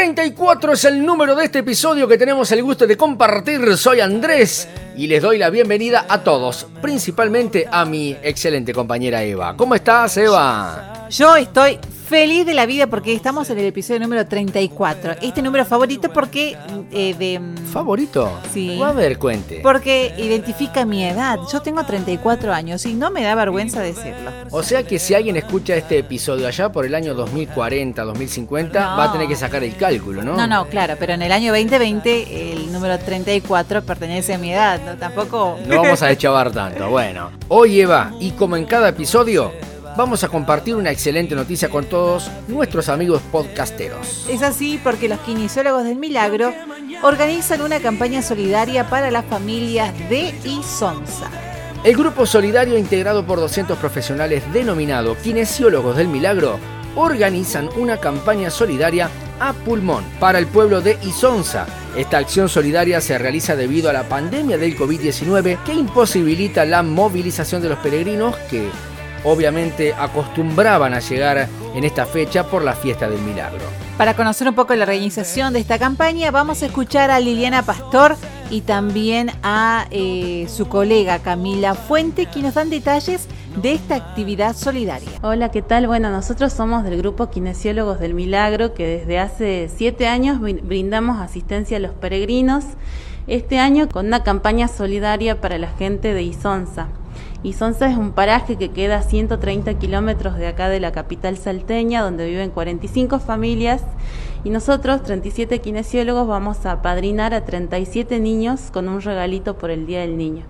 34 es el número de este episodio que tenemos el gusto de compartir. Soy Andrés y les doy la bienvenida a todos, principalmente a mi excelente compañera Eva. ¿Cómo estás, Eva? Yo estoy feliz de la vida porque estamos en el episodio número 34. Este número favorito porque eh, de... Mm, ¿Favorito? Sí. A ver, cuente. Porque identifica mi edad. Yo tengo 34 años y no me da vergüenza decirlo. O sea que si alguien escucha este episodio allá por el año 2040, 2050, va a tener que sacar el cálculo, ¿no? No, no, claro, pero en el año 2020 el número 34 pertenece a mi edad, ¿no? Tampoco... No vamos a echabar tanto. Bueno, hoy Eva, y como en cada episodio, vamos a compartir una excelente noticia con todos nuestros amigos podcasteros. Es así porque los kinesiólogos del milagro organizan una campaña solidaria para las familias de Isonza. El grupo solidario integrado por 200 profesionales denominado Kinesiólogos del Milagro organizan una campaña solidaria a pulmón para el pueblo de Isonza. Esta acción solidaria se realiza debido a la pandemia del COVID-19 que imposibilita la movilización de los peregrinos que obviamente acostumbraban a llegar en esta fecha por la fiesta del milagro. Para conocer un poco la organización de esta campaña, vamos a escuchar a Liliana Pastor y también a eh, su colega Camila Fuente, que nos dan detalles de esta actividad solidaria. Hola, ¿qué tal? Bueno, nosotros somos del grupo Kinesiólogos del Milagro, que desde hace siete años brindamos asistencia a los peregrinos, este año con una campaña solidaria para la gente de Isonza. Isonza es un paraje que queda a 130 kilómetros de acá de la capital salteña, donde viven 45 familias. Y nosotros, 37 kinesiólogos, vamos a padrinar a 37 niños con un regalito por el Día del Niño.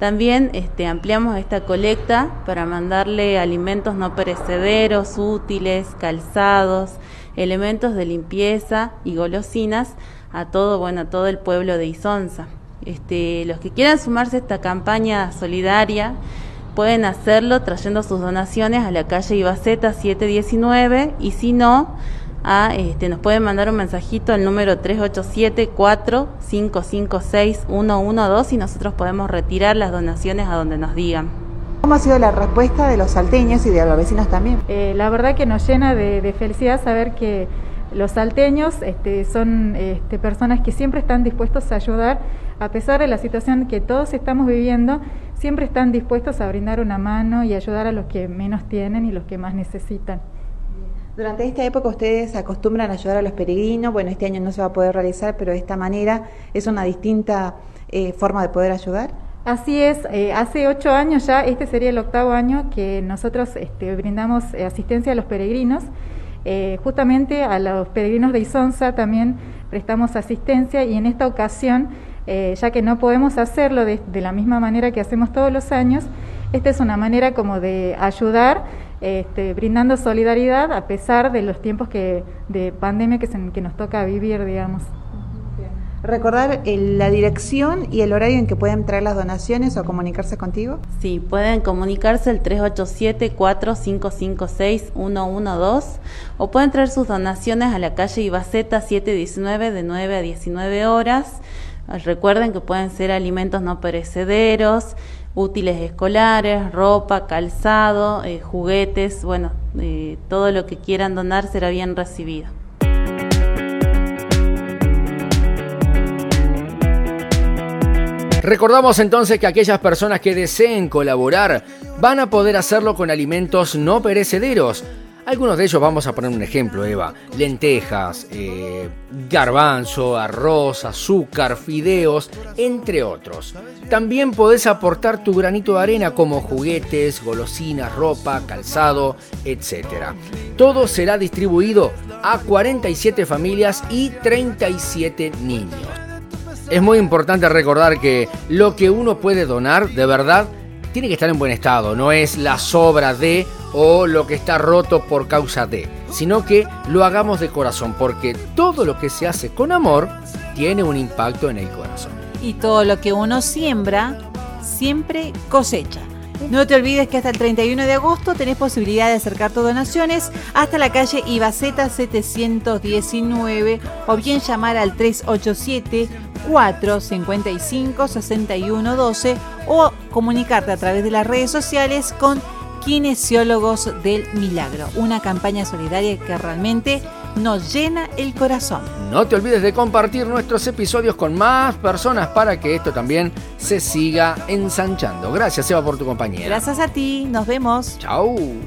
También este, ampliamos esta colecta para mandarle alimentos no perecederos, útiles, calzados, elementos de limpieza y golosinas a todo, bueno, a todo el pueblo de Isonza. Este, los que quieran sumarse a esta campaña solidaria pueden hacerlo trayendo sus donaciones a la calle Ibaceta 719 y si no, a, este, nos pueden mandar un mensajito al número 387-4556-112 y nosotros podemos retirar las donaciones a donde nos digan. ¿Cómo ha sido la respuesta de los salteños y de los vecinos también? Eh, la verdad que nos llena de felicidad saber que los salteños este, son este, personas que siempre están dispuestos a ayudar, a pesar de la situación que todos estamos viviendo, siempre están dispuestos a brindar una mano y ayudar a los que menos tienen y los que más necesitan. Durante esta época ustedes acostumbran ayudar a los peregrinos, bueno, este año no se va a poder realizar, pero de esta manera es una distinta eh, forma de poder ayudar. Así es, eh, hace ocho años ya, este sería el octavo año que nosotros este, brindamos eh, asistencia a los peregrinos justamente a los peregrinos de Isonza también prestamos asistencia y en esta ocasión, ya que no podemos hacerlo de, la misma manera que hacemos todos los años, esta es una manera como de ayudar, este, brindando solidaridad a pesar de los tiempos que, de pandemia que, que nos toca vivir, digamos. Recordar la dirección y el horario en que pueden traer las donaciones o comunicarse contigo. Sí, pueden comunicarse al 387-4556-112 o pueden traer sus donaciones a la calle Ibaceta 719 de 9 a 19 horas. Recuerden que pueden ser alimentos no perecederos, útiles escolares, ropa, calzado, eh, juguetes, bueno, eh, todo lo que quieran donar será bien recibido. Recordamos entonces que aquellas personas que deseen colaborar van a poder hacerlo con alimentos no perecederos. Algunos de ellos vamos a poner un ejemplo, Eva. Lentejas, eh, garbanzo, arroz, azúcar, fideos, entre otros. También podés aportar tu granito de arena como juguetes, golosinas, ropa, calzado, etc. Todo será distribuido a 47 familias y 37 niños es muy importante recordar que lo que uno puede donar, de verdad, tiene que estar en buen estado. No es la sobra de o lo que está roto por causa de, sino que lo hagamos de corazón, porque todo lo que se hace con amor tiene un impacto en el corazón. Y todo lo que uno siembra, siempre cosecha. No te olvides que hasta el 31 de agosto tenés posibilidad de acercar tus donaciones hasta la calle Ibaceta 719 o bien llamar al 387 455 6112 o comunicarte a través de las redes sociales con Kinesiólogos del Milagro, una campaña solidaria que realmente nos llena el corazón. No te olvides de compartir nuestros episodios con más personas para que esto también se siga ensanchando. Gracias Eva por tu compañía. Gracias a ti, nos vemos. Chao. corazón.